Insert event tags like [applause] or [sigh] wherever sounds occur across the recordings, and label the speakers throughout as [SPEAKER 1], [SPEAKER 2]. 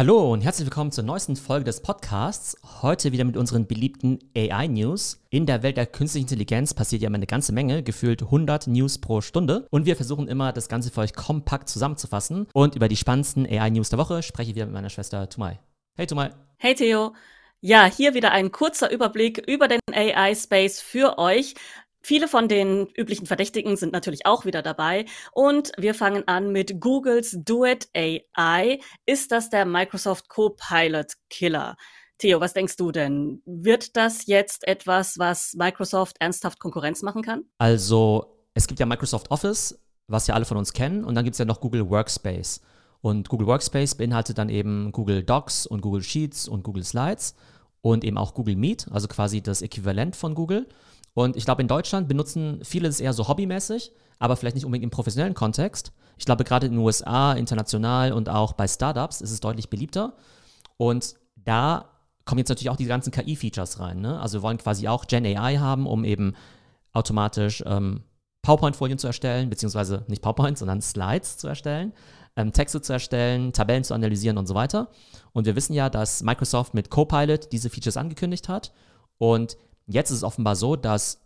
[SPEAKER 1] Hallo und herzlich willkommen zur neuesten Folge des Podcasts. Heute wieder mit unseren beliebten AI-News. In der Welt der künstlichen Intelligenz passiert ja immer eine ganze Menge, gefühlt 100 News pro Stunde. Und wir versuchen immer, das Ganze für euch kompakt zusammenzufassen. Und über die spannendsten AI-News der Woche spreche ich wieder mit meiner Schwester Tumai. Hey Tumai.
[SPEAKER 2] Hey Theo. Ja, hier wieder ein kurzer Überblick über den AI-Space für euch. Viele von den üblichen Verdächtigen sind natürlich auch wieder dabei. Und wir fangen an mit Googles Duet AI. Ist das der Microsoft Copilot Killer? Theo, was denkst du denn? Wird das jetzt etwas, was Microsoft ernsthaft Konkurrenz machen kann?
[SPEAKER 1] Also, es gibt ja Microsoft Office, was ja alle von uns kennen, und dann gibt es ja noch Google Workspace. Und Google Workspace beinhaltet dann eben Google Docs und Google Sheets und Google Slides und eben auch Google Meet, also quasi das Äquivalent von Google. Und ich glaube, in Deutschland benutzen viele es eher so hobbymäßig, aber vielleicht nicht unbedingt im professionellen Kontext. Ich glaube, gerade in den USA, international und auch bei Startups ist es deutlich beliebter. Und da kommen jetzt natürlich auch die ganzen KI-Features rein. Ne? Also wir wollen quasi auch Gen AI haben, um eben automatisch ähm, PowerPoint-Folien zu erstellen, beziehungsweise nicht PowerPoint, sondern Slides zu erstellen, ähm, Texte zu erstellen, Tabellen zu analysieren und so weiter. Und wir wissen ja, dass Microsoft mit Copilot diese Features angekündigt hat. Und Jetzt ist es offenbar so, dass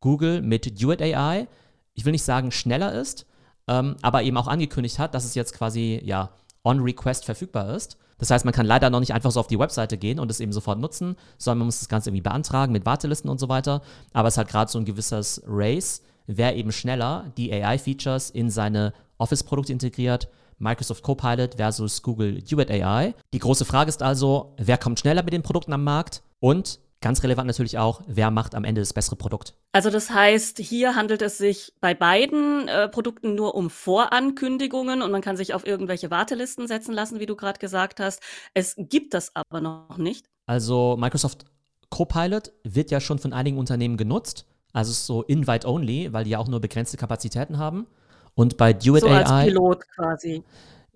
[SPEAKER 1] Google mit Duet AI, ich will nicht sagen schneller ist, ähm, aber eben auch angekündigt hat, dass es jetzt quasi ja on Request verfügbar ist. Das heißt, man kann leider noch nicht einfach so auf die Webseite gehen und es eben sofort nutzen, sondern man muss das Ganze irgendwie beantragen mit Wartelisten und so weiter. Aber es hat gerade so ein gewisses Race, wer eben schneller die AI-Features in seine Office-Produkte integriert. Microsoft Copilot versus Google Duet AI. Die große Frage ist also, wer kommt schneller mit den Produkten am Markt und Ganz relevant natürlich auch, wer macht am Ende das bessere Produkt.
[SPEAKER 2] Also das heißt, hier handelt es sich bei beiden äh, Produkten nur um Vorankündigungen und man kann sich auf irgendwelche Wartelisten setzen lassen, wie du gerade gesagt hast. Es gibt das aber noch nicht.
[SPEAKER 1] Also Microsoft Copilot wird ja schon von einigen Unternehmen genutzt. Also so Invite-Only, weil die ja auch nur begrenzte Kapazitäten haben. Und bei Duet
[SPEAKER 2] so
[SPEAKER 1] AI.
[SPEAKER 2] Als Pilot quasi.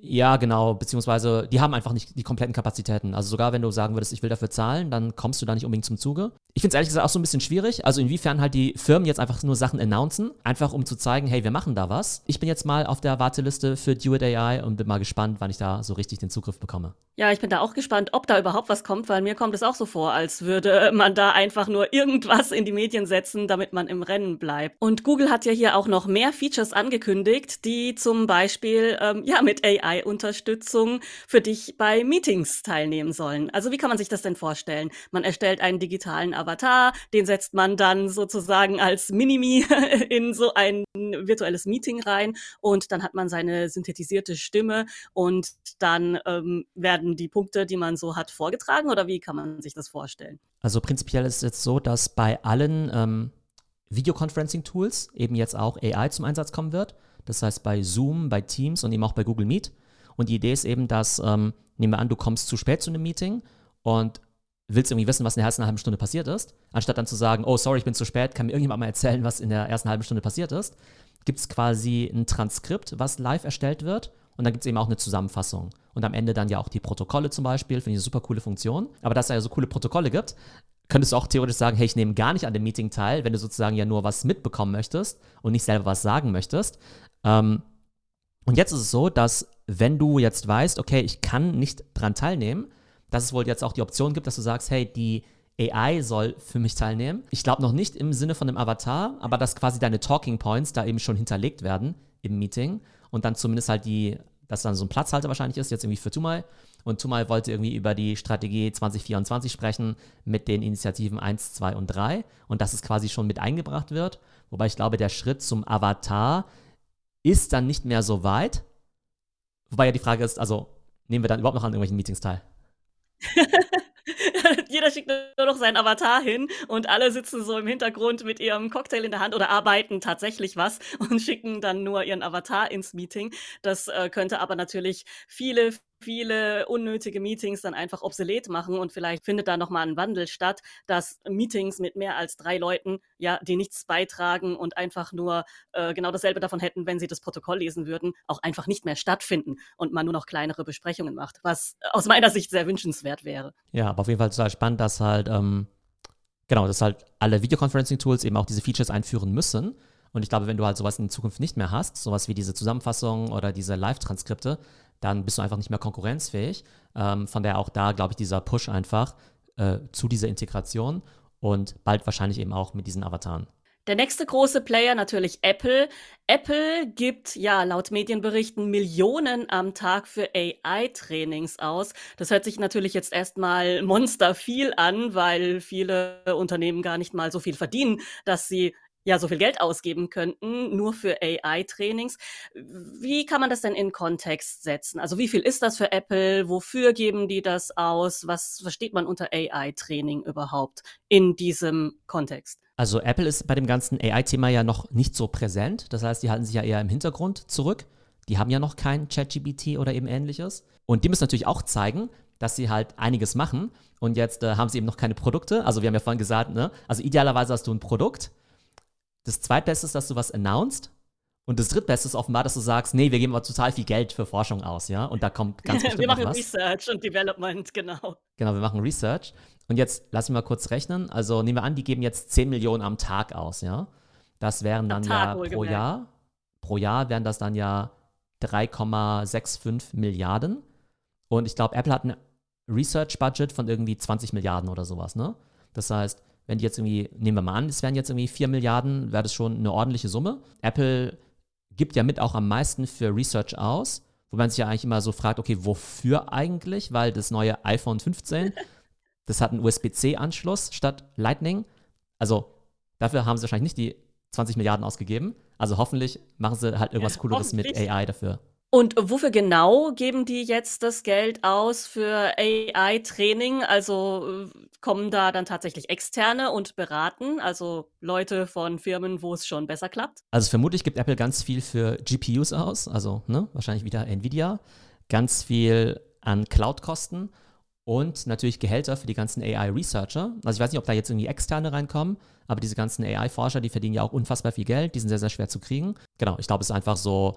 [SPEAKER 1] Ja, genau, beziehungsweise die haben einfach nicht die kompletten Kapazitäten. Also sogar wenn du sagen würdest, ich will dafür zahlen, dann kommst du da nicht unbedingt zum Zuge. Ich finde es ehrlich gesagt auch so ein bisschen schwierig. Also inwiefern halt die Firmen jetzt einfach nur Sachen announcen, einfach um zu zeigen, hey, wir machen da was. Ich bin jetzt mal auf der Warteliste für Duet AI und bin mal gespannt, wann ich da so richtig den Zugriff bekomme.
[SPEAKER 2] Ja, ich bin da auch gespannt, ob da überhaupt was kommt, weil mir kommt es auch so vor, als würde man da einfach nur irgendwas in die Medien setzen, damit man im Rennen bleibt. Und Google hat ja hier auch noch mehr Features angekündigt, die zum Beispiel ähm, ja mit AI-Unterstützung für dich bei Meetings teilnehmen sollen. Also wie kann man sich das denn vorstellen? Man erstellt einen digitalen Avatar, den setzt man dann sozusagen als Minimi [laughs] in so ein virtuelles Meeting rein und dann hat man seine synthetisierte Stimme und dann ähm, werden die Punkte, die man so hat, vorgetragen oder wie kann man sich das vorstellen?
[SPEAKER 1] Also prinzipiell ist es jetzt so, dass bei allen ähm, Videoconferencing-Tools eben jetzt auch AI zum Einsatz kommen wird. Das heißt bei Zoom, bei Teams und eben auch bei Google Meet. Und die Idee ist eben, dass, ähm, nehmen wir an, du kommst zu spät zu einem Meeting und willst irgendwie wissen, was in der ersten halben Stunde passiert ist, anstatt dann zu sagen, oh, sorry, ich bin zu spät, kann mir irgendjemand mal erzählen, was in der ersten halben Stunde passiert ist, gibt es quasi ein Transkript, was live erstellt wird und dann gibt es eben auch eine Zusammenfassung. Und am Ende dann ja auch die Protokolle zum Beispiel, finde ich eine super coole Funktion. Aber dass es ja so coole Protokolle gibt, könntest du auch theoretisch sagen, hey, ich nehme gar nicht an dem Meeting teil, wenn du sozusagen ja nur was mitbekommen möchtest und nicht selber was sagen möchtest. Ähm, und jetzt ist es so, dass wenn du jetzt weißt, okay, ich kann nicht dran teilnehmen, dass es wohl jetzt auch die Option gibt, dass du sagst, hey, die AI soll für mich teilnehmen. Ich glaube noch nicht im Sinne von einem Avatar, aber dass quasi deine Talking Points da eben schon hinterlegt werden im Meeting und dann zumindest halt die, dass dann so ein Platzhalter wahrscheinlich ist, jetzt irgendwie für Tumal. Und Tumal wollte irgendwie über die Strategie 2024 sprechen mit den Initiativen 1, 2 und 3 und dass es quasi schon mit eingebracht wird. Wobei ich glaube, der Schritt zum Avatar ist dann nicht mehr so weit. Wobei ja die Frage ist, also nehmen wir dann überhaupt noch an irgendwelchen Meetings teil? [laughs]
[SPEAKER 2] Jeder schickt nur noch seinen Avatar hin und alle sitzen so im Hintergrund mit ihrem Cocktail in der Hand oder arbeiten tatsächlich was und [laughs] schicken dann nur ihren Avatar ins Meeting. Das äh, könnte aber natürlich viele, viele unnötige Meetings dann einfach obsolet machen und vielleicht findet da nochmal ein Wandel statt, dass Meetings mit mehr als drei Leuten, ja, die nichts beitragen und einfach nur äh, genau dasselbe davon hätten, wenn sie das Protokoll lesen würden, auch einfach nicht mehr stattfinden und man nur noch kleinere Besprechungen macht, was aus meiner Sicht sehr wünschenswert wäre.
[SPEAKER 1] Ja, aber auf jeden Fall total spannend, dass halt, ähm, genau, dass halt alle Videoconferencing-Tools eben auch diese Features einführen müssen. Und ich glaube, wenn du halt sowas in Zukunft nicht mehr hast, sowas wie diese Zusammenfassung oder diese Live-Transkripte, dann bist du einfach nicht mehr konkurrenzfähig. Ähm, von daher auch da, glaube ich, dieser Push einfach äh, zu dieser Integration und bald wahrscheinlich eben auch mit diesen Avataren.
[SPEAKER 2] Der nächste große Player natürlich Apple. Apple gibt ja laut Medienberichten Millionen am Tag für AI-Trainings aus. Das hört sich natürlich jetzt erstmal monster viel an, weil viele Unternehmen gar nicht mal so viel verdienen, dass sie ja so viel Geld ausgeben könnten, nur für AI-Trainings. Wie kann man das denn in Kontext setzen? Also wie viel ist das für Apple? Wofür geben die das aus? Was versteht man unter AI-Training überhaupt in diesem Kontext?
[SPEAKER 1] Also Apple ist bei dem ganzen AI-Thema ja noch nicht so präsent. Das heißt, die halten sich ja eher im Hintergrund zurück. Die haben ja noch kein ChatGPT oder eben ähnliches. Und die müssen natürlich auch zeigen, dass sie halt einiges machen. Und jetzt äh, haben sie eben noch keine Produkte. Also wir haben ja vorhin gesagt, ne? Also idealerweise hast du ein Produkt das zweitbeste ist, dass du was announced. Und das drittbeste ist offenbar, dass du sagst, nee, wir geben aber total viel Geld für Forschung aus, ja? Und da kommt ganz bestimmt
[SPEAKER 2] Wir machen
[SPEAKER 1] was.
[SPEAKER 2] Research und Development, genau.
[SPEAKER 1] Genau, wir machen Research. Und jetzt lass mich mal kurz rechnen. Also nehmen wir an, die geben jetzt 10 Millionen am Tag aus, ja? Das wären dann ja pro Jahr. Pro Jahr wären das dann ja 3,65 Milliarden. Und ich glaube, Apple hat ein Research-Budget von irgendwie 20 Milliarden oder sowas, ne? Das heißt, wenn die jetzt irgendwie, nehmen wir mal an, es wären jetzt irgendwie 4 Milliarden, wäre das schon eine ordentliche Summe. Apple gibt ja mit auch am meisten für Research aus, wo man sich ja eigentlich immer so fragt, okay, wofür eigentlich? Weil das neue iPhone 15, [laughs] das hat einen USB-C-Anschluss statt Lightning. Also dafür haben sie wahrscheinlich nicht die 20 Milliarden ausgegeben. Also hoffentlich machen sie halt irgendwas Cooleres mit AI dafür.
[SPEAKER 2] Und wofür genau geben die jetzt das Geld aus für AI-Training? Also äh, kommen da dann tatsächlich Externe und beraten, also Leute von Firmen, wo es schon besser klappt?
[SPEAKER 1] Also vermutlich gibt Apple ganz viel für GPUs aus, also ne, wahrscheinlich wieder Nvidia, ganz viel an Cloud-Kosten und natürlich Gehälter für die ganzen AI-Researcher. Also ich weiß nicht, ob da jetzt irgendwie Externe reinkommen, aber diese ganzen AI-Forscher, die verdienen ja auch unfassbar viel Geld, die sind sehr, sehr schwer zu kriegen. Genau, ich glaube, es ist einfach so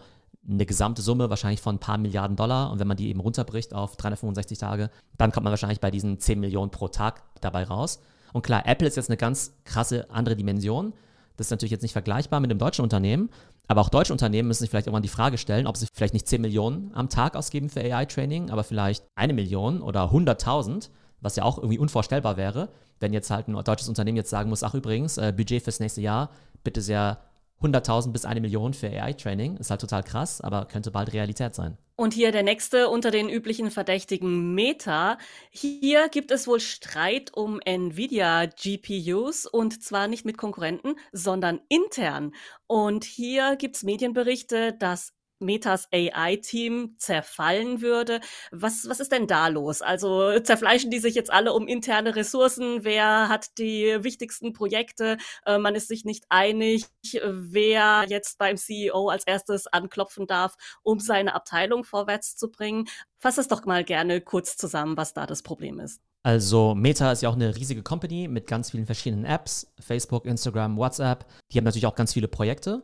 [SPEAKER 1] eine gesamte Summe wahrscheinlich von ein paar Milliarden Dollar. Und wenn man die eben runterbricht auf 365 Tage, dann kommt man wahrscheinlich bei diesen 10 Millionen pro Tag dabei raus. Und klar, Apple ist jetzt eine ganz krasse andere Dimension. Das ist natürlich jetzt nicht vergleichbar mit einem deutschen Unternehmen. Aber auch deutsche Unternehmen müssen sich vielleicht irgendwann die Frage stellen, ob sie vielleicht nicht 10 Millionen am Tag ausgeben für AI-Training, aber vielleicht eine Million oder 100.000, was ja auch irgendwie unvorstellbar wäre, wenn jetzt halt ein deutsches Unternehmen jetzt sagen muss, ach übrigens, äh, Budget fürs nächste Jahr bitte sehr 100.000 bis eine Million für AI-Training. Ist halt total krass, aber könnte bald Realität sein.
[SPEAKER 2] Und hier der nächste unter den üblichen Verdächtigen Meta. Hier gibt es wohl Streit um Nvidia GPUs und zwar nicht mit Konkurrenten, sondern intern. Und hier gibt es Medienberichte, dass Metas AI-Team zerfallen würde. Was, was ist denn da los? Also zerfleischen die sich jetzt alle um interne Ressourcen? Wer hat die wichtigsten Projekte? Äh, man ist sich nicht einig, wer jetzt beim CEO als erstes anklopfen darf, um seine Abteilung vorwärts zu bringen. Fass es doch mal gerne kurz zusammen, was da das Problem ist.
[SPEAKER 1] Also Meta ist ja auch eine riesige Company mit ganz vielen verschiedenen Apps, Facebook, Instagram, WhatsApp. Die haben natürlich auch ganz viele Projekte.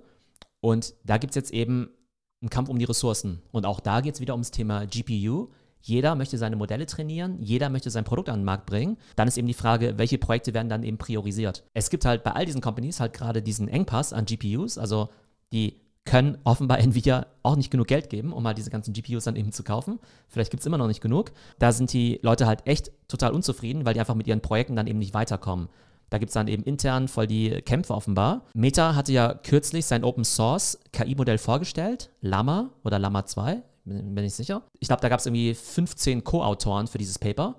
[SPEAKER 1] Und da gibt es jetzt eben ein Kampf um die Ressourcen. Und auch da geht es wieder ums Thema GPU. Jeder möchte seine Modelle trainieren, jeder möchte sein Produkt an den Markt bringen. Dann ist eben die Frage, welche Projekte werden dann eben priorisiert. Es gibt halt bei all diesen Companies halt gerade diesen Engpass an GPUs, also die können offenbar [laughs] Nvidia auch nicht genug Geld geben, um halt diese ganzen GPUs dann eben zu kaufen. Vielleicht gibt es immer noch nicht genug. Da sind die Leute halt echt total unzufrieden, weil die einfach mit ihren Projekten dann eben nicht weiterkommen. Da gibt es dann eben intern voll die Kämpfe offenbar. Meta hatte ja kürzlich sein Open Source KI-Modell vorgestellt, Llama oder Llama 2, bin, bin ich sicher. Ich glaube, da gab es irgendwie 15 Co-Autoren für dieses Paper.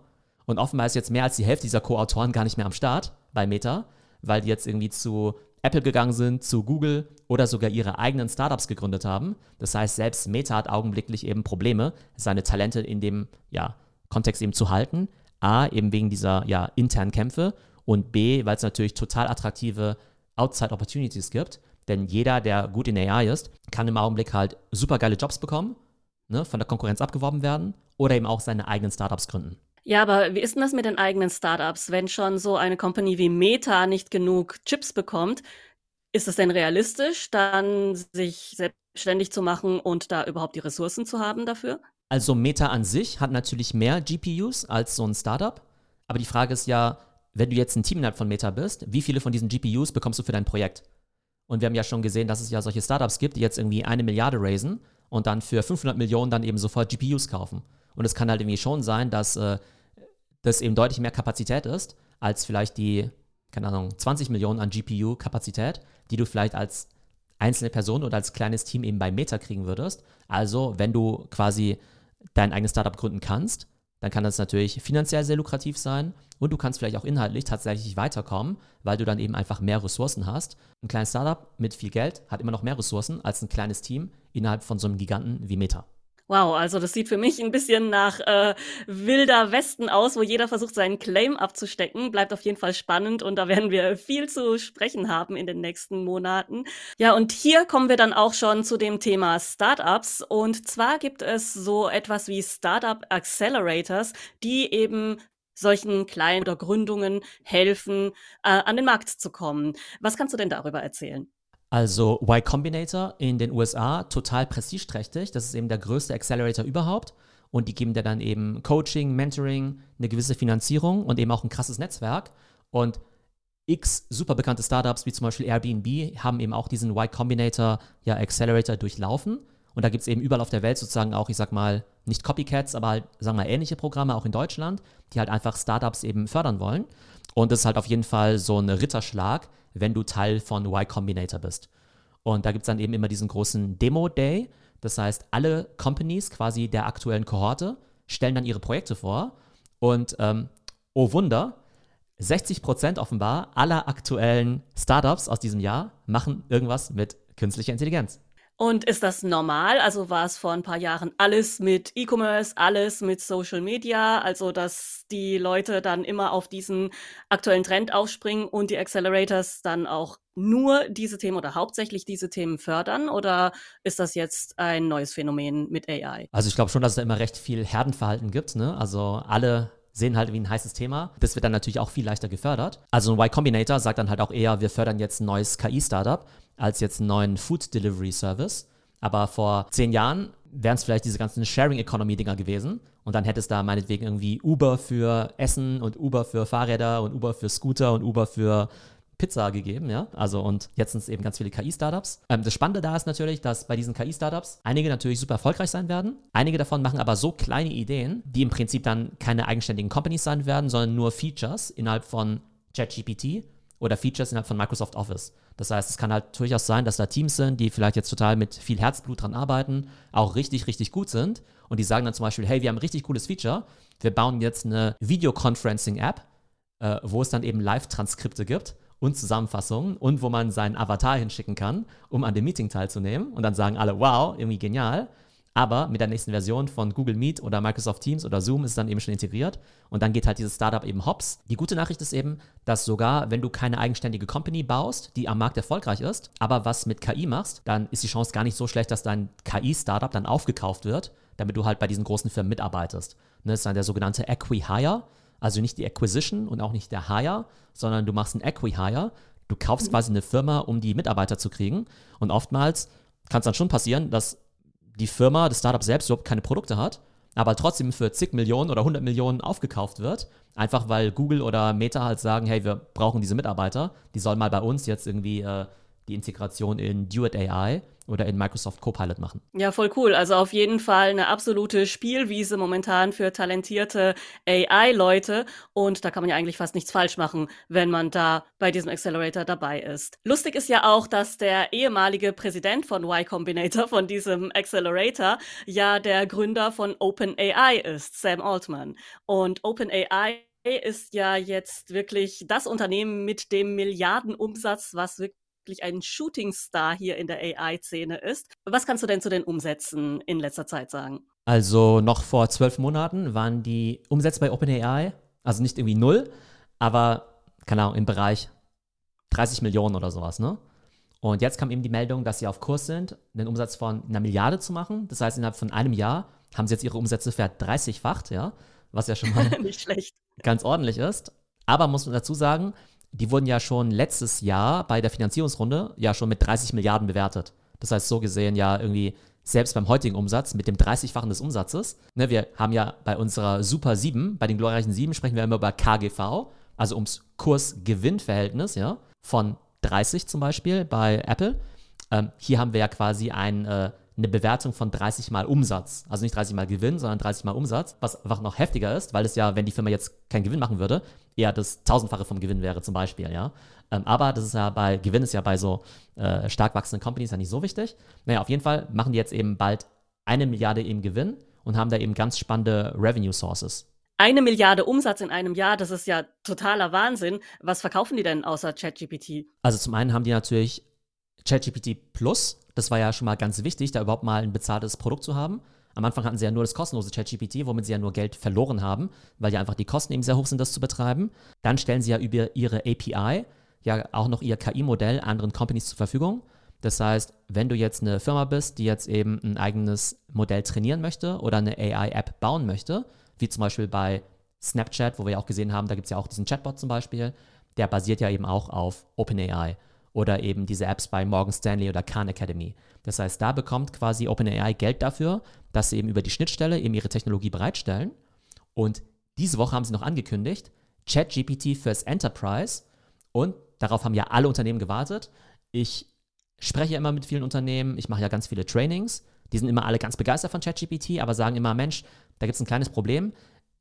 [SPEAKER 1] Und offenbar ist jetzt mehr als die Hälfte dieser Co-Autoren gar nicht mehr am Start bei Meta, weil die jetzt irgendwie zu Apple gegangen sind, zu Google oder sogar ihre eigenen Startups gegründet haben. Das heißt, selbst Meta hat augenblicklich eben Probleme, seine Talente in dem ja, Kontext eben zu halten. A, eben wegen dieser ja, internen Kämpfe und B, weil es natürlich total attraktive Outside Opportunities gibt. Denn jeder, der gut in AI ist, kann im Augenblick halt super geile Jobs bekommen, ne, von der Konkurrenz abgeworben werden oder eben auch seine eigenen Startups gründen.
[SPEAKER 2] Ja, aber wie ist denn das mit den eigenen Startups? Wenn schon so eine Company wie Meta nicht genug Chips bekommt, ist es denn realistisch, dann sich selbstständig zu machen und da überhaupt die Ressourcen zu haben dafür?
[SPEAKER 1] Also Meta an sich hat natürlich mehr GPUs als so ein Startup. Aber die Frage ist ja, wenn du jetzt ein Team innerhalb von Meta bist, wie viele von diesen GPUs bekommst du für dein Projekt? Und wir haben ja schon gesehen, dass es ja solche Startups gibt, die jetzt irgendwie eine Milliarde raisen und dann für 500 Millionen dann eben sofort GPUs kaufen. Und es kann halt irgendwie schon sein, dass äh, das eben deutlich mehr Kapazität ist, als vielleicht die, keine Ahnung, 20 Millionen an GPU-Kapazität, die du vielleicht als einzelne Person oder als kleines Team eben bei Meta kriegen würdest. Also, wenn du quasi dein eigenes Startup gründen kannst, dann kann das natürlich finanziell sehr lukrativ sein und du kannst vielleicht auch inhaltlich tatsächlich weiterkommen, weil du dann eben einfach mehr Ressourcen hast. Ein kleines Startup mit viel Geld hat immer noch mehr Ressourcen als ein kleines Team innerhalb von so einem Giganten wie Meta.
[SPEAKER 2] Wow, also das sieht für mich ein bisschen nach äh, wilder Westen aus, wo jeder versucht, seinen Claim abzustecken. Bleibt auf jeden Fall spannend und da werden wir viel zu sprechen haben in den nächsten Monaten. Ja, und hier kommen wir dann auch schon zu dem Thema Startups. Und zwar gibt es so etwas wie Startup Accelerators, die eben solchen kleinen oder Gründungen helfen, äh, an den Markt zu kommen. Was kannst du denn darüber erzählen?
[SPEAKER 1] Also Y Combinator in den USA, total prestigeträchtig. Das ist eben der größte Accelerator überhaupt. Und die geben dir dann eben Coaching, Mentoring, eine gewisse Finanzierung und eben auch ein krasses Netzwerk. Und x super bekannte Startups wie zum Beispiel Airbnb haben eben auch diesen Y Combinator ja, Accelerator durchlaufen. Und da gibt es eben überall auf der Welt sozusagen auch, ich sag mal, nicht Copycats, aber halt, sagen wir mal, ähnliche Programme, auch in Deutschland, die halt einfach Startups eben fördern wollen. Und das ist halt auf jeden Fall so ein Ritterschlag, wenn du Teil von Y Combinator bist. Und da gibt es dann eben immer diesen großen Demo-Day. Das heißt, alle Companies quasi der aktuellen Kohorte stellen dann ihre Projekte vor. Und ähm, oh Wunder, 60% offenbar aller aktuellen Startups aus diesem Jahr machen irgendwas mit künstlicher Intelligenz.
[SPEAKER 2] Und ist das normal? Also war es vor ein paar Jahren alles mit E-Commerce, alles mit Social Media, also dass die Leute dann immer auf diesen aktuellen Trend aufspringen und die Accelerators dann auch nur diese Themen oder hauptsächlich diese Themen fördern? Oder ist das jetzt ein neues Phänomen mit AI?
[SPEAKER 1] Also ich glaube schon, dass es da immer recht viel Herdenverhalten gibt. Ne? Also alle sehen halt wie ein heißes Thema. Das wird dann natürlich auch viel leichter gefördert. Also ein Y Combinator sagt dann halt auch eher, wir fördern jetzt ein neues KI-Startup als jetzt einen neuen Food Delivery Service. Aber vor zehn Jahren wären es vielleicht diese ganzen Sharing Economy Dinger gewesen. Und dann hätte es da meinetwegen irgendwie Uber für Essen und Uber für Fahrräder und Uber für Scooter und Uber für Pizza gegeben, ja. Also und jetzt sind es eben ganz viele KI-Startups. Ähm, das Spannende da ist natürlich, dass bei diesen KI-Startups einige natürlich super erfolgreich sein werden. Einige davon machen aber so kleine Ideen, die im Prinzip dann keine eigenständigen Companies sein werden, sondern nur Features innerhalb von ChatGPT oder Features innerhalb von Microsoft Office. Das heißt, es kann halt durchaus sein, dass da Teams sind, die vielleicht jetzt total mit viel Herzblut dran arbeiten, auch richtig, richtig gut sind und die sagen dann zum Beispiel, hey, wir haben ein richtig cooles Feature, wir bauen jetzt eine Videoconferencing-App, äh, wo es dann eben Live-Transkripte gibt und Zusammenfassungen und wo man seinen Avatar hinschicken kann, um an dem Meeting teilzunehmen. Und dann sagen alle, wow, irgendwie genial. Aber mit der nächsten Version von Google Meet oder Microsoft Teams oder Zoom ist es dann eben schon integriert. Und dann geht halt dieses Startup eben hops. Die gute Nachricht ist eben, dass sogar, wenn du keine eigenständige Company baust, die am Markt erfolgreich ist, aber was mit KI machst, dann ist die Chance gar nicht so schlecht, dass dein KI-Startup dann aufgekauft wird, damit du halt bei diesen großen Firmen mitarbeitest. Ne, das ist dann der sogenannte Acqui-Hire. Also nicht die Acquisition und auch nicht der Hire, sondern du machst einen Acqui-Hire. Du kaufst mhm. quasi eine Firma, um die Mitarbeiter zu kriegen. Und oftmals kann es dann schon passieren, dass die Firma, das Startup selbst überhaupt keine Produkte hat, aber trotzdem für zig Millionen oder 100 Millionen aufgekauft wird. Einfach weil Google oder Meta halt sagen, hey, wir brauchen diese Mitarbeiter, die sollen mal bei uns jetzt irgendwie äh, die Integration in Duet AI oder in Microsoft Copilot machen.
[SPEAKER 2] Ja, voll cool. Also auf jeden Fall eine absolute Spielwiese momentan für talentierte AI-Leute. Und da kann man ja eigentlich fast nichts falsch machen, wenn man da bei diesem Accelerator dabei ist. Lustig ist ja auch, dass der ehemalige Präsident von Y Combinator, von diesem Accelerator, ja der Gründer von OpenAI ist, Sam Altman. Und OpenAI ist ja jetzt wirklich das Unternehmen mit dem Milliardenumsatz, was wirklich wirklich ein Shootingstar hier in der AI-Szene ist. Was kannst du denn zu den Umsätzen in letzter Zeit sagen?
[SPEAKER 1] Also noch vor zwölf Monaten waren die Umsätze bei OpenAI, also nicht irgendwie null, aber keine Ahnung, im Bereich 30 Millionen oder sowas, ne? Und jetzt kam eben die Meldung, dass sie auf Kurs sind, einen Umsatz von einer Milliarde zu machen. Das heißt, innerhalb von einem Jahr haben sie jetzt ihre Umsätze verdreißigfacht, ja, was ja schon mal [laughs]
[SPEAKER 2] nicht schlecht.
[SPEAKER 1] ganz ordentlich ist. Aber muss man dazu sagen, die wurden ja schon letztes Jahr bei der Finanzierungsrunde ja schon mit 30 Milliarden bewertet. Das heißt, so gesehen ja irgendwie selbst beim heutigen Umsatz mit dem 30-fachen des Umsatzes. Ne, wir haben ja bei unserer Super 7, bei den glorreichen 7 sprechen wir immer über KGV, also ums Kurs-Gewinn-Verhältnis, ja, von 30 zum Beispiel bei Apple. Ähm, hier haben wir ja quasi ein äh, eine Bewertung von 30 mal Umsatz. Also nicht 30 mal Gewinn, sondern 30 mal Umsatz, was einfach noch heftiger ist, weil es ja, wenn die Firma jetzt keinen Gewinn machen würde, eher das tausendfache vom Gewinn wäre zum Beispiel, ja. Ähm, aber das ist ja bei, Gewinn ist ja bei so äh, stark wachsenden Companies ja nicht so wichtig. Naja, auf jeden Fall machen die jetzt eben bald eine Milliarde im Gewinn und haben da eben ganz spannende Revenue Sources.
[SPEAKER 2] Eine Milliarde Umsatz in einem Jahr, das ist ja totaler Wahnsinn. Was verkaufen die denn außer ChatGPT?
[SPEAKER 1] Also zum einen haben die natürlich ChatGPT Plus. Das war ja schon mal ganz wichtig, da überhaupt mal ein bezahltes Produkt zu haben. Am Anfang hatten sie ja nur das kostenlose ChatGPT, womit sie ja nur Geld verloren haben, weil ja einfach die Kosten eben sehr hoch sind, das zu betreiben. Dann stellen sie ja über ihre API ja auch noch ihr KI-Modell anderen Companies zur Verfügung. Das heißt, wenn du jetzt eine Firma bist, die jetzt eben ein eigenes Modell trainieren möchte oder eine AI-App bauen möchte, wie zum Beispiel bei Snapchat, wo wir ja auch gesehen haben, da gibt es ja auch diesen Chatbot zum Beispiel, der basiert ja eben auch auf OpenAI oder eben diese Apps bei Morgan Stanley oder Khan Academy. Das heißt, da bekommt quasi OpenAI Geld dafür, dass sie eben über die Schnittstelle eben ihre Technologie bereitstellen. Und diese Woche haben sie noch angekündigt, ChatGPT fürs Enterprise. Und darauf haben ja alle Unternehmen gewartet. Ich spreche immer mit vielen Unternehmen, ich mache ja ganz viele Trainings. Die sind immer alle ganz begeistert von ChatGPT, aber sagen immer, Mensch, da gibt es ein kleines Problem.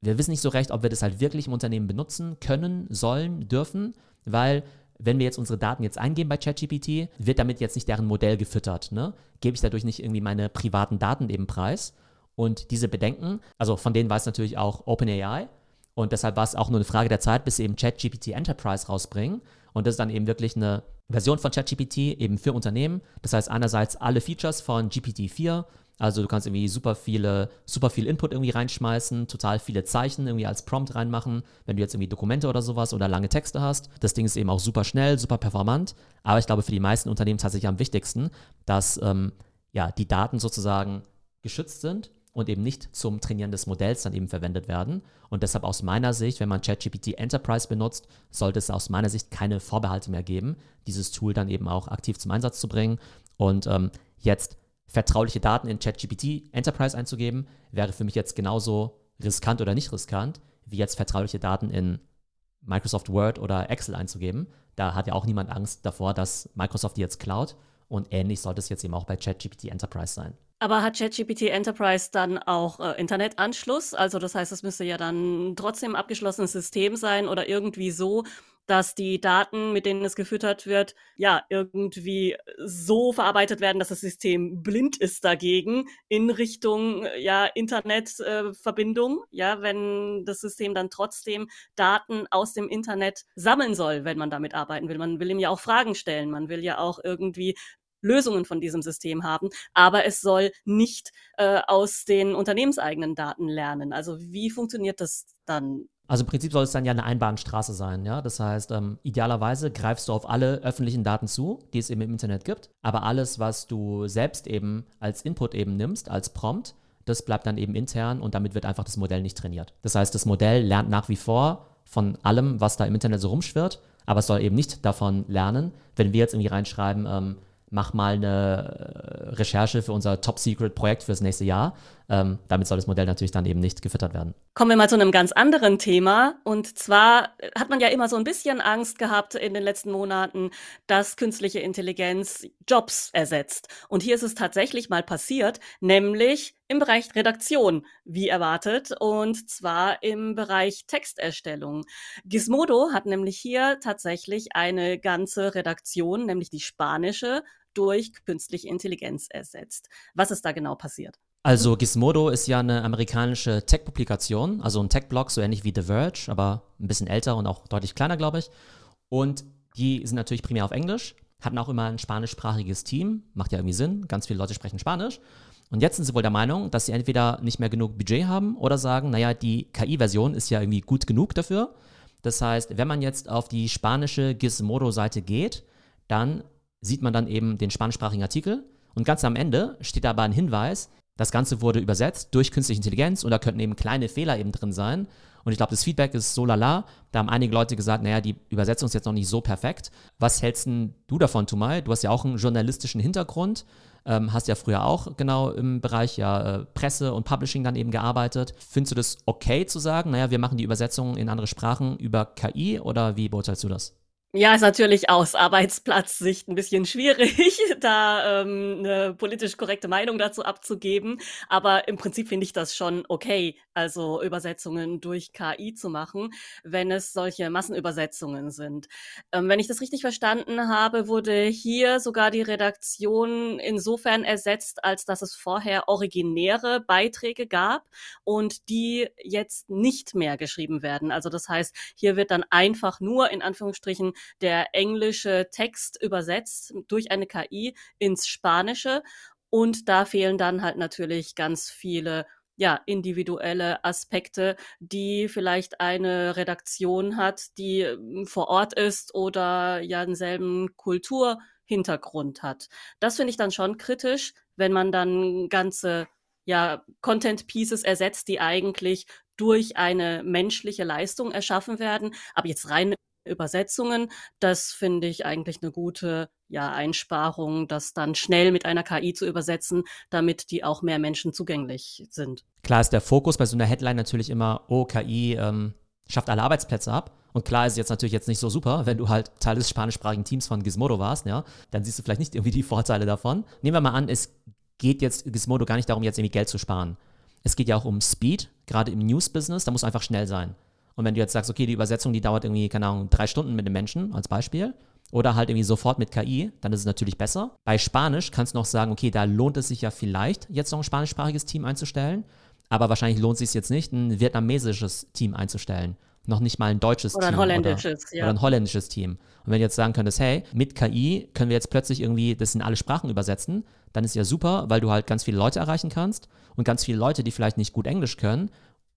[SPEAKER 1] Wir wissen nicht so recht, ob wir das halt wirklich im Unternehmen benutzen können, sollen, dürfen, weil wenn wir jetzt unsere Daten jetzt eingeben bei ChatGPT, wird damit jetzt nicht deren Modell gefüttert. Ne? Gebe ich dadurch nicht irgendwie meine privaten Daten eben preis? Und diese Bedenken, also von denen weiß natürlich auch OpenAI. Und deshalb war es auch nur eine Frage der Zeit, bis sie eben ChatGPT Enterprise rausbringen. Und das ist dann eben wirklich eine Version von ChatGPT eben für Unternehmen. Das heißt einerseits alle Features von GPT-4, also du kannst irgendwie super viele, super viel Input irgendwie reinschmeißen, total viele Zeichen irgendwie als Prompt reinmachen, wenn du jetzt irgendwie Dokumente oder sowas oder lange Texte hast. Das Ding ist eben auch super schnell, super performant. Aber ich glaube für die meisten Unternehmen tatsächlich am wichtigsten, dass ähm, ja, die Daten sozusagen geschützt sind und eben nicht zum Trainieren des Modells dann eben verwendet werden. Und deshalb aus meiner Sicht, wenn man ChatGPT Enterprise benutzt, sollte es aus meiner Sicht keine Vorbehalte mehr geben, dieses Tool dann eben auch aktiv zum Einsatz zu bringen. Und ähm, jetzt vertrauliche Daten in ChatGPT Enterprise einzugeben, wäre für mich jetzt genauso riskant oder nicht riskant, wie jetzt vertrauliche Daten in Microsoft Word oder Excel einzugeben. Da hat ja auch niemand Angst davor, dass Microsoft die jetzt klaut. Und ähnlich sollte es jetzt eben auch bei ChatGPT Enterprise sein.
[SPEAKER 2] Aber hat ChatGPT Enterprise dann auch äh, Internetanschluss? Also das heißt, es müsste ja dann trotzdem ein abgeschlossenes System sein oder irgendwie so, dass die Daten, mit denen es gefüttert wird, ja, irgendwie so verarbeitet werden, dass das System blind ist dagegen in Richtung, ja, Internetverbindung, äh, ja, wenn das System dann trotzdem Daten aus dem Internet sammeln soll, wenn man damit arbeiten will. Man will ihm ja auch Fragen stellen, man will ja auch irgendwie Lösungen von diesem System haben, aber es soll nicht äh, aus den unternehmenseigenen Daten lernen. Also wie funktioniert das dann?
[SPEAKER 1] Also im Prinzip soll es dann ja eine Einbahnstraße sein, ja. Das heißt, ähm, idealerweise greifst du auf alle öffentlichen Daten zu, die es eben im Internet gibt, aber alles, was du selbst eben als Input eben nimmst, als Prompt, das bleibt dann eben intern und damit wird einfach das Modell nicht trainiert. Das heißt, das Modell lernt nach wie vor von allem, was da im Internet so rumschwirrt, aber es soll eben nicht davon lernen, wenn wir jetzt irgendwie reinschreiben, ähm, mach mal eine äh, Recherche für unser Top-Secret-Projekt fürs nächste Jahr. Ähm, damit soll das Modell natürlich dann eben nicht gefüttert werden.
[SPEAKER 2] Kommen wir mal zu einem ganz anderen Thema. Und zwar hat man ja immer so ein bisschen Angst gehabt in den letzten Monaten, dass künstliche Intelligenz Jobs ersetzt. Und hier ist es tatsächlich mal passiert, nämlich im Bereich Redaktion, wie erwartet, und zwar im Bereich Texterstellung. Gizmodo hat nämlich hier tatsächlich eine ganze Redaktion, nämlich die spanische, durch künstliche Intelligenz ersetzt. Was ist da genau passiert?
[SPEAKER 1] Also Gizmodo ist ja eine amerikanische Tech-Publikation, also ein Tech-Blog, so ähnlich wie The Verge, aber ein bisschen älter und auch deutlich kleiner, glaube ich. Und die sind natürlich primär auf Englisch, hatten auch immer ein spanischsprachiges Team, macht ja irgendwie Sinn, ganz viele Leute sprechen Spanisch. Und jetzt sind sie wohl der Meinung, dass sie entweder nicht mehr genug Budget haben oder sagen, naja, die KI-Version ist ja irgendwie gut genug dafür. Das heißt, wenn man jetzt auf die spanische Gizmodo-Seite geht, dann sieht man dann eben den spanischsprachigen Artikel und ganz am Ende steht aber ein Hinweis, das Ganze wurde übersetzt durch künstliche Intelligenz und da könnten eben kleine Fehler eben drin sein. Und ich glaube, das Feedback ist so lala. Da haben einige Leute gesagt, naja, die Übersetzung ist jetzt noch nicht so perfekt. Was hältst du davon, Tumai? Du hast ja auch einen journalistischen Hintergrund, ähm, hast ja früher auch genau im Bereich ja äh, Presse und Publishing dann eben gearbeitet. Findest du das okay zu sagen, naja, wir machen die Übersetzung in andere Sprachen über KI oder wie beurteilst du das?
[SPEAKER 2] Ja, ist natürlich aus Arbeitsplatzsicht ein bisschen schwierig, [laughs] da, ähm, 'ne politisch korrekte Meinung dazu abzugeben. Aber im Prinzip finde ich das schon okay, also Übersetzungen durch KI zu machen, wenn es solche Massenübersetzungen sind. Ähm, wenn ich das richtig verstanden habe, wurde hier sogar die Redaktion insofern ersetzt, als dass es vorher originäre Beiträge gab und die jetzt nicht mehr geschrieben werden. Also das heißt, hier wird dann einfach nur in Anführungsstrichen der englische Text übersetzt durch eine KI ins Spanische. Und da fehlen dann halt natürlich ganz viele ja, individuelle Aspekte, die vielleicht eine Redaktion hat, die hm, vor Ort ist oder ja denselben Kulturhintergrund hat. Das finde ich dann schon kritisch, wenn man dann ganze ja, Content Pieces ersetzt, die eigentlich durch eine menschliche Leistung erschaffen werden. Aber jetzt rein Übersetzungen. Das finde ich eigentlich eine gute, ja, Einsparung, das dann schnell mit einer KI zu übersetzen, damit die auch mehr Menschen zugänglich sind.
[SPEAKER 1] Klar ist der Fokus bei so einer Headline natürlich immer, oh, KI ähm, schafft alle Arbeitsplätze ab. Und klar ist jetzt natürlich jetzt nicht so super, wenn du halt Teil des spanischsprachigen Teams von Gizmodo warst, ja, dann siehst du vielleicht nicht irgendwie die Vorteile davon. Nehmen wir mal an, es geht jetzt Gizmodo gar nicht darum, jetzt irgendwie Geld zu sparen. Es geht ja auch um Speed, gerade im News-Business, da muss einfach schnell sein. Und wenn du jetzt sagst, okay, die Übersetzung, die dauert irgendwie, keine Ahnung, drei Stunden mit dem Menschen als Beispiel, oder halt irgendwie sofort mit KI, dann ist es natürlich besser. Bei Spanisch kannst du noch sagen, okay, da lohnt es sich ja vielleicht, jetzt noch ein spanischsprachiges Team einzustellen, aber wahrscheinlich lohnt es sich jetzt nicht, ein vietnamesisches Team einzustellen. Noch nicht mal ein deutsches
[SPEAKER 2] oder
[SPEAKER 1] Team.
[SPEAKER 2] Ein holländisches,
[SPEAKER 1] oder, ja. oder ein holländisches Team. Und wenn du jetzt sagen könntest, hey, mit KI können wir jetzt plötzlich irgendwie das in alle Sprachen übersetzen, dann ist ja super, weil du halt ganz viele Leute erreichen kannst und ganz viele Leute, die vielleicht nicht gut Englisch können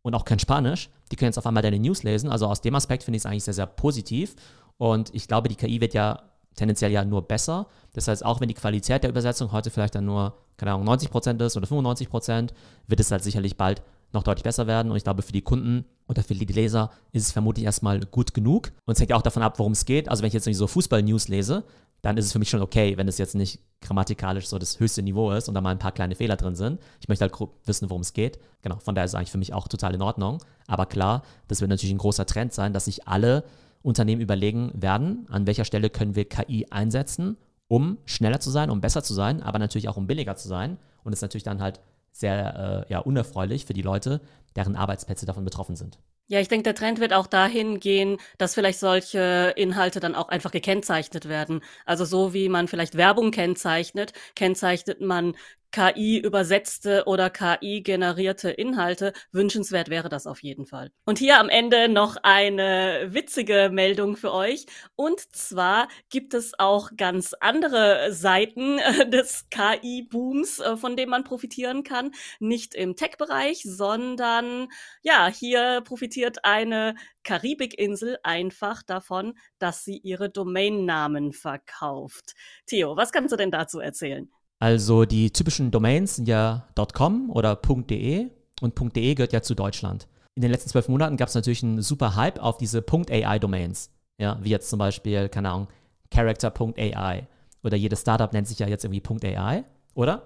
[SPEAKER 1] und auch kein Spanisch, die können jetzt auf einmal deine News lesen. Also aus dem Aspekt finde ich es eigentlich sehr, sehr positiv. Und ich glaube, die KI wird ja tendenziell ja nur besser. Das heißt, auch wenn die Qualität der Übersetzung heute vielleicht dann nur, keine Ahnung, 90% ist oder 95%, wird es halt sicherlich bald noch deutlich besser werden. Und ich glaube, für die Kunden oder für die Leser ist es vermutlich erstmal gut genug. Und es hängt ja auch davon ab, worum es geht. Also wenn ich jetzt so Fußball-News lese, dann ist es für mich schon okay, wenn es jetzt nicht grammatikalisch so das höchste Niveau ist und da mal ein paar kleine Fehler drin sind. Ich möchte halt wissen, worum es geht. Genau, von daher ist es eigentlich für mich auch total in Ordnung. Aber klar, das wird natürlich ein großer Trend sein, dass sich alle Unternehmen überlegen werden, an welcher Stelle können wir KI einsetzen, um schneller zu sein, um besser zu sein, aber natürlich auch um billiger zu sein. Und es ist natürlich dann halt sehr äh, ja, unerfreulich für die Leute, deren Arbeitsplätze davon betroffen sind.
[SPEAKER 2] Ja, ich denke, der Trend wird auch dahin gehen, dass vielleicht solche Inhalte dann auch einfach gekennzeichnet werden. Also so wie man vielleicht Werbung kennzeichnet, kennzeichnet man KI-übersetzte oder KI-generierte Inhalte. Wünschenswert wäre das auf jeden Fall. Und hier am Ende noch eine witzige Meldung für euch. Und zwar gibt es auch ganz andere Seiten äh, des KI-Booms, äh, von dem man profitieren kann. Nicht im Tech-Bereich, sondern ja, hier profitiert eine Karibikinsel einfach davon, dass sie ihre Domainnamen verkauft. Theo, was kannst du denn dazu erzählen?
[SPEAKER 1] Also die typischen Domains sind ja .com oder .de und .de gehört ja zu Deutschland. In den letzten zwölf Monaten gab es natürlich einen super Hype auf diese .ai-Domains. Ja, wie jetzt zum Beispiel, keine Ahnung, Character.ai. Oder jedes Startup nennt sich ja jetzt irgendwie .ai, oder?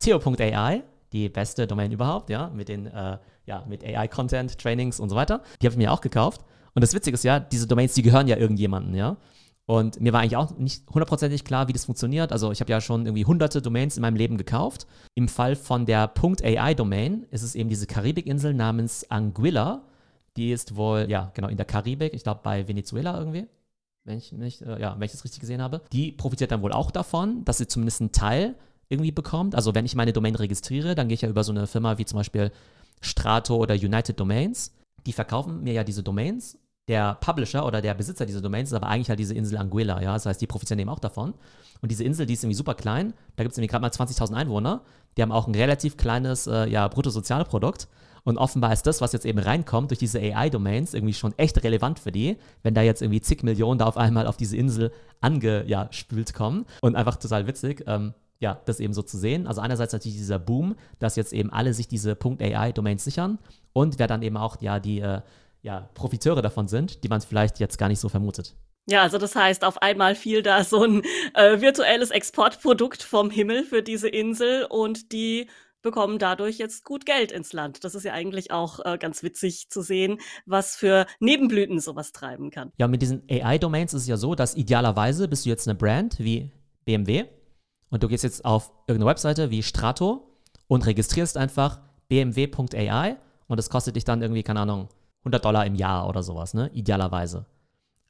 [SPEAKER 1] Theo.ai, die beste Domain überhaupt, ja, mit den, äh, ja, AI-Content, Trainings und so weiter. Die habe ich mir auch gekauft. Und das Witzige ist ja, diese Domains, die gehören ja irgendjemandem, ja. Und mir war eigentlich auch nicht hundertprozentig klar, wie das funktioniert. Also ich habe ja schon irgendwie hunderte Domains in meinem Leben gekauft. Im Fall von der .ai-Domain ist es eben diese Karibikinsel namens Anguilla. Die ist wohl, ja, genau, in der Karibik, ich glaube bei Venezuela irgendwie, wenn ich, nicht, äh, ja, wenn ich das richtig gesehen habe. Die profitiert dann wohl auch davon, dass sie zumindest einen Teil irgendwie bekommt. Also wenn ich meine Domain registriere, dann gehe ich ja über so eine Firma wie zum Beispiel Strato oder United Domains. Die verkaufen mir ja diese Domains der Publisher oder der Besitzer dieser Domains ist aber eigentlich halt diese Insel Anguilla, ja. Das heißt, die profitieren eben auch davon. Und diese Insel, die ist irgendwie super klein. Da gibt es nämlich gerade mal 20.000 Einwohner. Die haben auch ein relativ kleines äh, ja, Bruttosozialprodukt. Und offenbar ist das, was jetzt eben reinkommt durch diese AI-Domains, irgendwie schon echt relevant für die, wenn da jetzt irgendwie zig Millionen da auf einmal auf diese Insel angespült ja, kommen. Und einfach total witzig. Ähm, ja, das eben so zu sehen. Also einerseits natürlich dieser Boom, dass jetzt eben alle sich diese .ai-Domains sichern und wer dann eben auch ja die äh, ja, Profiteure davon sind, die man vielleicht jetzt gar nicht so vermutet.
[SPEAKER 2] Ja, also das heißt, auf einmal fiel da so ein äh, virtuelles Exportprodukt vom Himmel für diese Insel und die bekommen dadurch jetzt gut Geld ins Land. Das ist ja eigentlich auch äh, ganz witzig zu sehen, was für Nebenblüten sowas treiben kann.
[SPEAKER 1] Ja, mit diesen AI-Domains ist es ja so, dass idealerweise bist du jetzt eine Brand wie BMW und du gehst jetzt auf irgendeine Webseite wie Strato und registrierst einfach bmw.ai und das kostet dich dann irgendwie, keine Ahnung, 100 Dollar im Jahr oder sowas, ne? Idealerweise.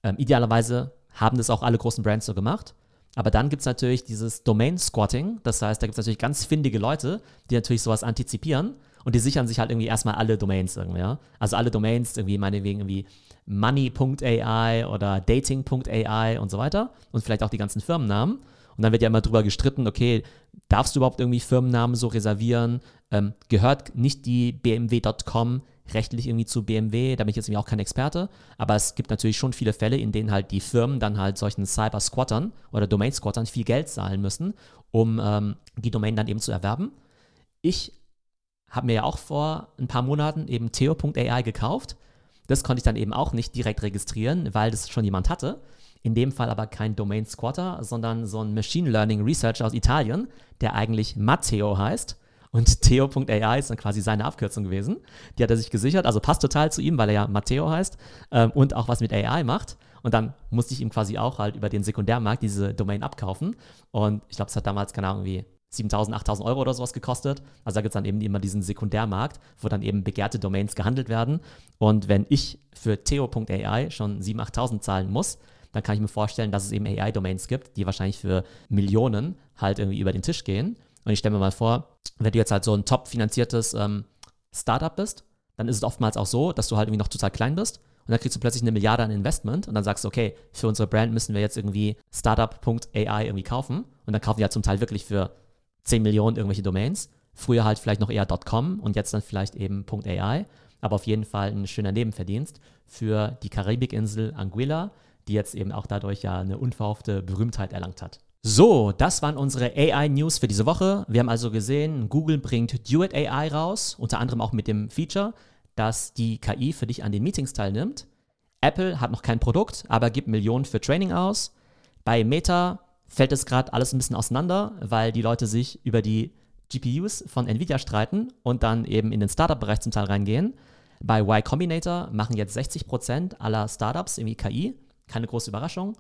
[SPEAKER 1] Ähm, idealerweise haben das auch alle großen Brands so gemacht. Aber dann gibt es natürlich dieses Domain-Squatting. Das heißt, da gibt es natürlich ganz findige Leute, die natürlich sowas antizipieren und die sichern sich halt irgendwie erstmal alle Domains irgendwie, ja. Also alle Domains, irgendwie meinetwegen irgendwie money.ai oder dating.ai und so weiter und vielleicht auch die ganzen Firmennamen. Und dann wird ja immer drüber gestritten, okay, darfst du überhaupt irgendwie Firmennamen so reservieren? Ähm, gehört nicht die bmw.com rechtlich irgendwie zu BMW, da bin ich jetzt irgendwie auch kein Experte, aber es gibt natürlich schon viele Fälle, in denen halt die Firmen dann halt solchen Cyber-Squattern oder Domain-Squattern viel Geld zahlen müssen, um ähm, die Domain dann eben zu erwerben. Ich habe mir ja auch vor ein paar Monaten eben theo.ai gekauft. Das konnte ich dann eben auch nicht direkt registrieren, weil das schon jemand hatte. In dem Fall aber kein Domain Squatter, sondern so ein Machine Learning Researcher aus Italien, der eigentlich Matteo heißt und Theo.ai ist dann quasi seine Abkürzung gewesen. Die hat er sich gesichert, also passt total zu ihm, weil er ja Matteo heißt ähm, und auch was mit AI macht. Und dann musste ich ihm quasi auch halt über den Sekundärmarkt diese Domain abkaufen. Und ich glaube, es hat damals, keine Ahnung, wie 7000, 8000 Euro oder sowas gekostet. Also da gibt es dann eben immer diesen Sekundärmarkt, wo dann eben begehrte Domains gehandelt werden. Und wenn ich für Theo.ai schon 7.000, 8.000 zahlen muss, dann kann ich mir vorstellen, dass es eben AI-Domains gibt, die wahrscheinlich für Millionen halt irgendwie über den Tisch gehen. Und ich stelle mir mal vor, wenn du jetzt halt so ein top finanziertes ähm, Startup bist, dann ist es oftmals auch so, dass du halt irgendwie noch total klein bist und dann kriegst du plötzlich eine Milliarde an Investment und dann sagst du, okay, für unsere Brand müssen wir jetzt irgendwie Startup.ai irgendwie kaufen und dann kaufen die halt zum Teil wirklich für 10 Millionen irgendwelche Domains. Früher halt vielleicht noch eher .com und jetzt dann vielleicht eben .ai, aber auf jeden Fall ein schöner Nebenverdienst für die Karibikinsel Anguilla, die jetzt eben auch dadurch ja eine unverhoffte Berühmtheit erlangt hat. So, das waren unsere AI-News für diese Woche. Wir haben also gesehen, Google bringt Duet AI raus, unter anderem auch mit dem Feature, dass die KI für dich an den Meetings teilnimmt. Apple hat noch kein Produkt, aber gibt Millionen für Training aus. Bei Meta fällt es gerade alles ein bisschen auseinander, weil die Leute sich über die GPUs von Nvidia streiten und dann eben in den Startup-Bereich zum Teil reingehen. Bei Y Combinator machen jetzt 60% aller Startups irgendwie KI. Keine große Überraschung.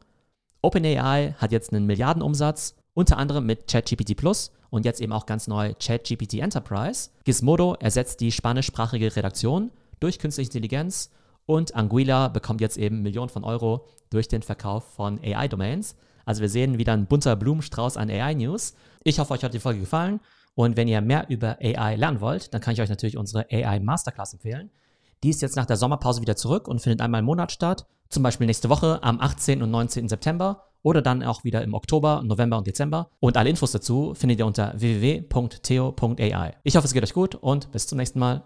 [SPEAKER 1] OpenAI hat jetzt einen Milliardenumsatz, unter anderem mit ChatGPT Plus und jetzt eben auch ganz neu ChatGPT Enterprise. Gizmodo ersetzt die spanischsprachige Redaktion durch künstliche Intelligenz und Anguilla bekommt jetzt eben Millionen von Euro durch den Verkauf von AI-Domains. Also wir sehen wieder ein bunter Blumenstrauß an AI-News. Ich hoffe, euch hat die Folge gefallen und wenn ihr mehr über AI lernen wollt, dann kann ich euch natürlich unsere AI Masterclass empfehlen. Die ist jetzt nach der Sommerpause wieder zurück und findet einmal im Monat statt zum Beispiel nächste Woche am 18. und 19. September oder dann auch wieder im Oktober, November und Dezember. Und alle Infos dazu findet ihr unter www.theo.ai. Ich hoffe, es geht euch gut und bis zum nächsten Mal.